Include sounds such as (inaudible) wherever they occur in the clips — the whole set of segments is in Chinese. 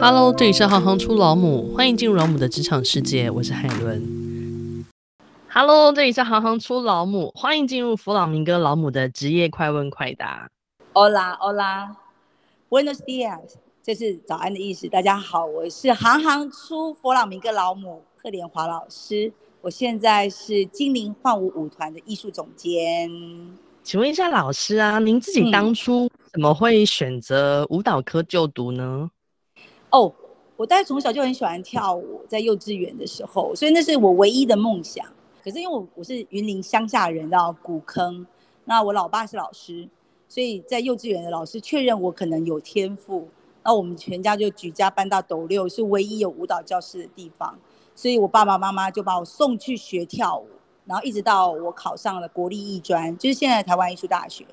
Hello，这里是行行出老母，欢迎进入老母的职场世界，我是海伦。Hello，这里是行行出老母，欢迎进入弗朗明哥老母的职业快问快答。Hola，Hola，Buenos dias，这是早安的意思。大家好，我是行行出弗朗明哥老母贺连华老师，我现在是精灵幻舞舞团的艺术总监。请问一下老师啊，您自己当初怎么会选择舞蹈科就读呢？哦我大概从小就很喜欢跳舞，在幼稚园的时候，所以那是我唯一的梦想。可是因为我我是云林乡下人，到古坑，那我老爸是老师，所以在幼稚园的老师确认我可能有天赋，那我们全家就举家搬到斗六，是唯一有舞蹈教室的地方，所以我爸爸妈妈就把我送去学跳舞，然后一直到我考上了国立艺专，就是现在台湾艺术大学。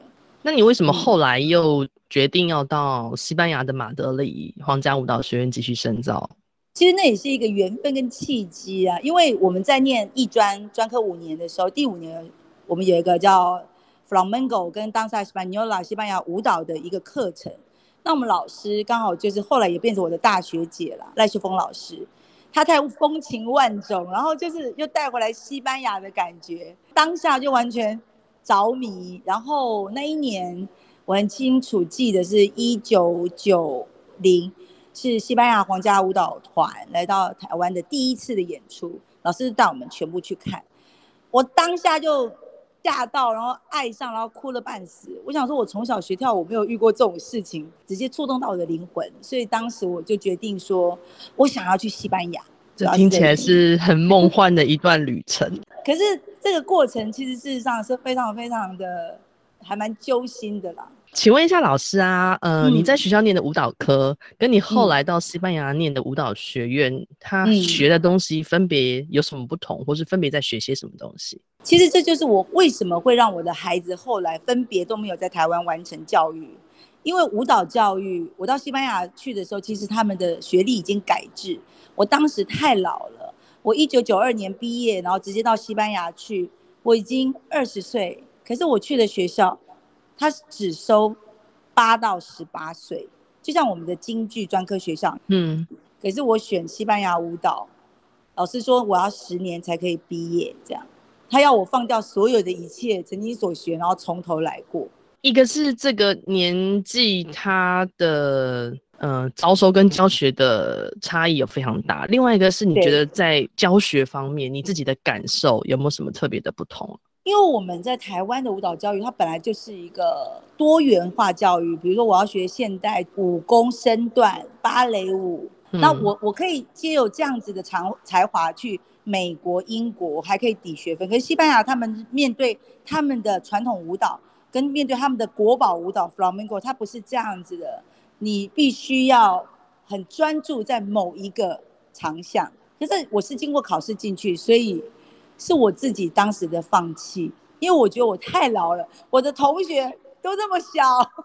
那你为什么后来又决定要到西班牙的马德里皇家舞蹈学院继续深造？其实那也是一个缘分跟契机啊，因为我们在念艺专专科五年的时候，第五年我们有一个叫 Flamenco 跟 Danza Española 西班牙舞蹈的一个课程。那我们老师刚好就是后来也变成我的大学姐了，赖秀峰老师，他太风情万种，然后就是又带回来西班牙的感觉，当下就完全。着迷，然后那一年我很清楚记得是一九九零，是西班牙皇家舞蹈团来到台湾的第一次的演出，老师带我们全部去看，我当下就吓到，然后爱上，然后哭了半死。我想说，我从小学跳舞没有遇过这种事情，直接触动到我的灵魂，所以当时我就决定说，我想要去西班牙。这听起来是很梦幻的一段旅程。可是这个过程其实事实上是非常非常的，还蛮揪心的啦。请问一下老师啊，呃，嗯、你在学校念的舞蹈科，跟你后来到西班牙念的舞蹈学院，嗯、他学的东西分别有什么不同，或是分别在学些什么东西？其实这就是我为什么会让我的孩子后来分别都没有在台湾完成教育，因为舞蹈教育，我到西班牙去的时候，其实他们的学历已经改制。我当时太老了，我一九九二年毕业，然后直接到西班牙去，我已经二十岁，可是我去的学校，他只收八到十八岁，就像我们的京剧专科学校，嗯，可是我选西班牙舞蹈，老师说我要十年才可以毕业，这样，他要我放掉所有的一切，曾经所学，然后从头来过。一个是这个年纪，他的。呃，招收跟教学的差异有非常大。另外一个是你觉得在教学方面，你自己的感受有没有什么特别的不同？因为我们在台湾的舞蹈教育，它本来就是一个多元化教育。比如说，我要学现代武功、身段、芭蕾舞，嗯、那我我可以借有这样子的才才华去美国、英国，还可以抵学分。可是西班牙他们面对他们的传统舞蹈，跟面对他们的国宝舞蹈 Flamenco，它不是这样子的。你必须要很专注在某一个长项，可是我是经过考试进去，所以是我自己当时的放弃，因为我觉得我太老了，我的同学都这么小，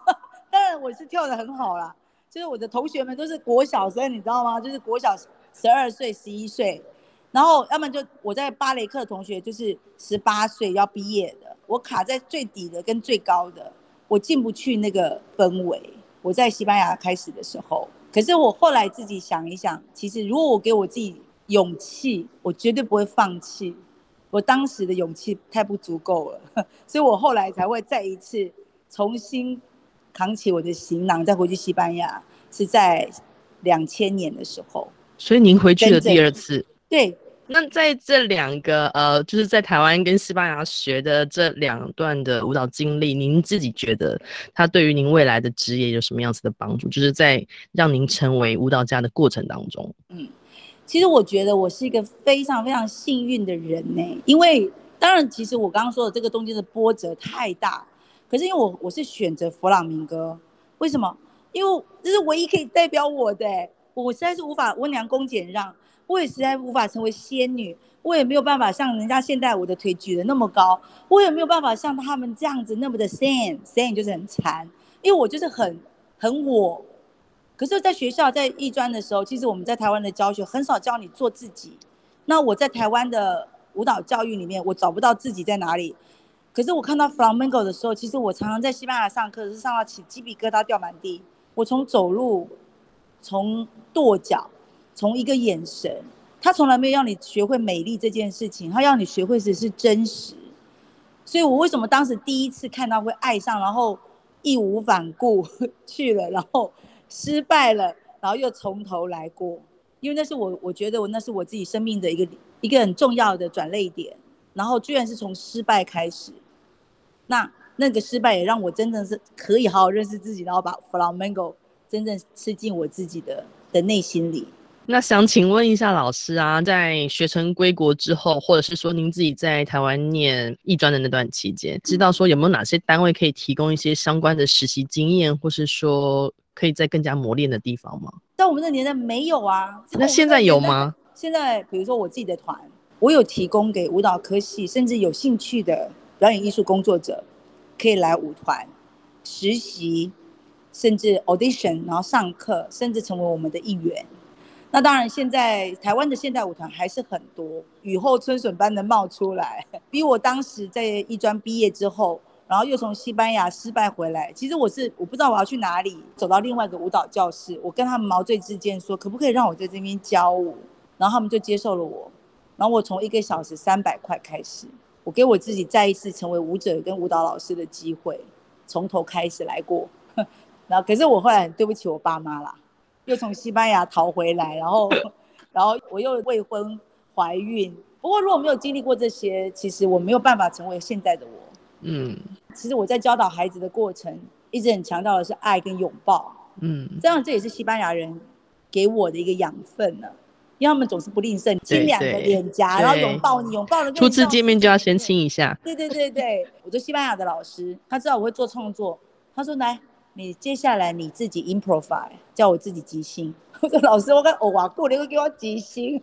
(laughs) 当然我是跳得很好啦，就是我的同学们都是国小生，你知道吗？就是国小十二岁、十一岁，然后要么就我在芭蕾课的同学就是十八岁要毕业的，我卡在最底的跟最高的，我进不去那个氛围。我在西班牙开始的时候，可是我后来自己想一想，其实如果我给我自己勇气，我绝对不会放弃。我当时的勇气太不足够了，(laughs) 所以我后来才会再一次重新扛起我的行囊，再回去西班牙，是在两千年的时候。所以您回去的第二次？对。那在这两个呃，就是在台湾跟西班牙学的这两段的舞蹈经历，您自己觉得它对于您未来的职业有什么样子的帮助？就是在让您成为舞蹈家的过程当中。嗯，其实我觉得我是一个非常非常幸运的人呢，因为当然，其实我刚刚说的这个中间的波折太大，可是因为我我是选择弗朗明哥，为什么？因为这是唯一可以代表我的，我实在是无法温良恭俭让。我也实在无法成为仙女，我也没有办法像人家现代舞的腿举得那么高，我也没有办法像他们这样子那么的 san，san 就是很残，因为我就是很很我。可是，在学校在艺专的时候，其实我们在台湾的教学很少教你做自己。那我在台湾的舞蹈教育里面，我找不到自己在哪里。可是我看到 flamenco 的时候，其实我常常在西班牙上课，是上到起鸡皮疙瘩掉满地。我从走路。从跺脚，从一个眼神，他从来没有让你学会美丽这件事情，他让你学会的是真实。所以我为什么当时第一次看到会爱上，然后义无反顾 (laughs) 去了，然后失败了，然后又从头来过，因为那是我我觉得我那是我自己生命的一个一个很重要的转捩点，然后居然是从失败开始，那那个失败也让我真正是可以好好认识自己，然后把 f l a m e n g o 真正吃进我自己的的内心里。那想请问一下老师啊，在学成归国之后，或者是说您自己在台湾念艺专的那段期间，知道说有没有哪些单位可以提供一些相关的实习经验，或是说可以在更加磨练的地方吗？在我们的年代没有啊。那现在有吗？现在比如说我自己的团，我有提供给舞蹈科系甚至有兴趣的表演艺术工作者，可以来舞团实习，甚至 audition，然后上课，甚至成为我们的一员。那当然，现在台湾的现代舞团还是很多，雨后春笋般的冒出来。比我当时在艺专毕业之后，然后又从西班牙失败回来，其实我是我不知道我要去哪里，走到另外一个舞蹈教室，我跟他们毛遂自荐说，可不可以让我在这边教舞？然后他们就接受了我。然后我从一个小时三百块开始，我给我自己再一次成为舞者跟舞蹈老师的机会，从头开始来过。(laughs) 然后可是我后来很对不起我爸妈啦。又从西班牙逃回来，然后，然后我又未婚怀孕。不过如果没有经历过这些，其实我没有办法成为现在的我。嗯，其实我在教导孩子的过程，一直很强调的是爱跟拥抱。嗯，这样这也是西班牙人给我的一个养分呢，因为他们总是不吝啬，亲两个脸颊，然后拥抱你，拥抱了。初次见面就要先亲一下。对对对对，我做西班牙的老师，他知道我会做创作，他说来。你接下来你自己 improvise，叫我自己即兴。我 (laughs) 说老师，我跟欧瓦过，你会给我即兴？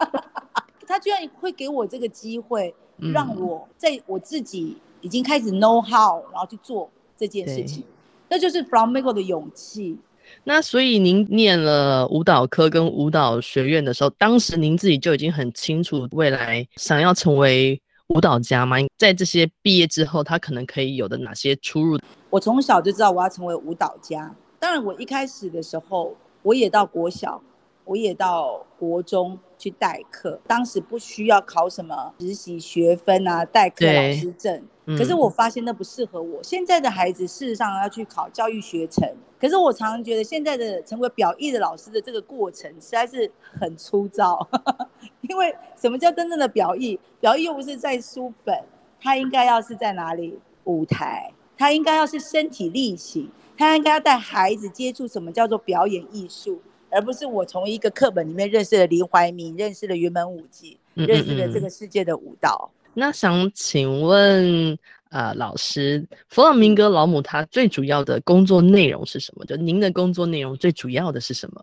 (laughs) 他居然会给我这个机会，让我在我自己已经开始 know how，然后去做这件事情，那就是 from MICO 的勇气。那所以您念了舞蹈科跟舞蹈学院的时候，当时您自己就已经很清楚未来想要成为舞蹈家吗？在这些毕业之后，他可能可以有的哪些出入？我从小就知道我要成为舞蹈家。当然，我一开始的时候，我也到国小，我也到国中去代课。当时不需要考什么实习学分啊，代课老师证。可是我发现那不适合我。现在的孩子事实上要去考教育学程。可是我常常觉得现在的成为表意的老师的这个过程实在是很粗糙。(laughs) 因为什么叫真正的表意？表意又不是在书本，它应该要是在哪里？舞台。他应该要是身体力行，他应该要带孩子接触什么叫做表演艺术，而不是我从一个课本里面认识了林怀民，认识了云门舞集，认识了这个世界的舞蹈。那想请问，呃，老师，弗朗明哥老母他最主要的工作内容是什么？就您的工作内容最主要的是什么？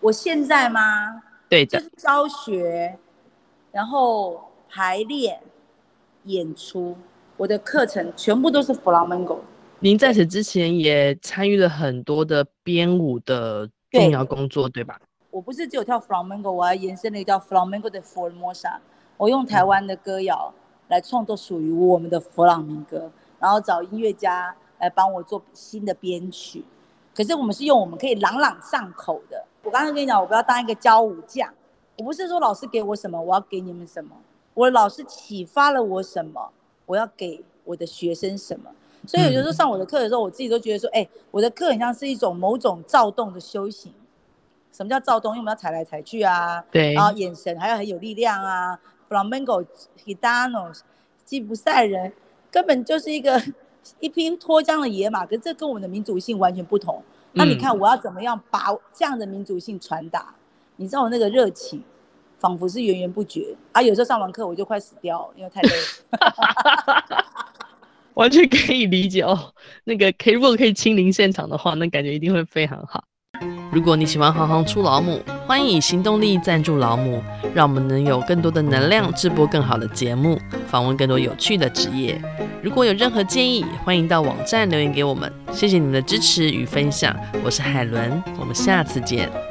我现在吗？对，就是教学，然后排练、演出。我的课程全部都是 Flamenco。您在此之前也参与了很多的编舞的重要工作，对，对吧？我不是只有跳 Flamenco，我还延伸了一个叫 Flamenco 的 Formosa。我用台湾的歌谣来创作属于我们的弗朗明哥，然后找音乐家来帮我做新的编曲。可是我们是用我们可以朗朗上口的。我刚刚跟你讲，我不要当一个教舞匠，我不是说老师给我什么，我要给你们什么。我老师启发了我什么？我要给我的学生什么？所以有时候上我的课的时候，我自己都觉得说，哎、欸，我的课很像是一种某种躁动的修行。什么叫躁动？因为我们要踩来踩去啊，对，然后眼神还要很有力量啊。Flamenco、Gitanos、吉普赛人根本就是一个一匹脱缰的野马，可是这跟我们的民族性完全不同。那你看我要怎么样把这样的民族性传达？你知道我那个热情。仿佛是源源不绝啊！有时候上完课我就快死掉，因为太累了。(laughs) 完全可以理解哦。那个 (laughs) 可以，如果可以亲临现场的话，那感觉一定会非常好。如果你喜欢行行出老母，欢迎以行动力赞助老母，让我们能有更多的能量制播更好的节目，访问更多有趣的职业。如果有任何建议，欢迎到网站留言给我们。谢谢你们的支持与分享，我是海伦，我们下次见。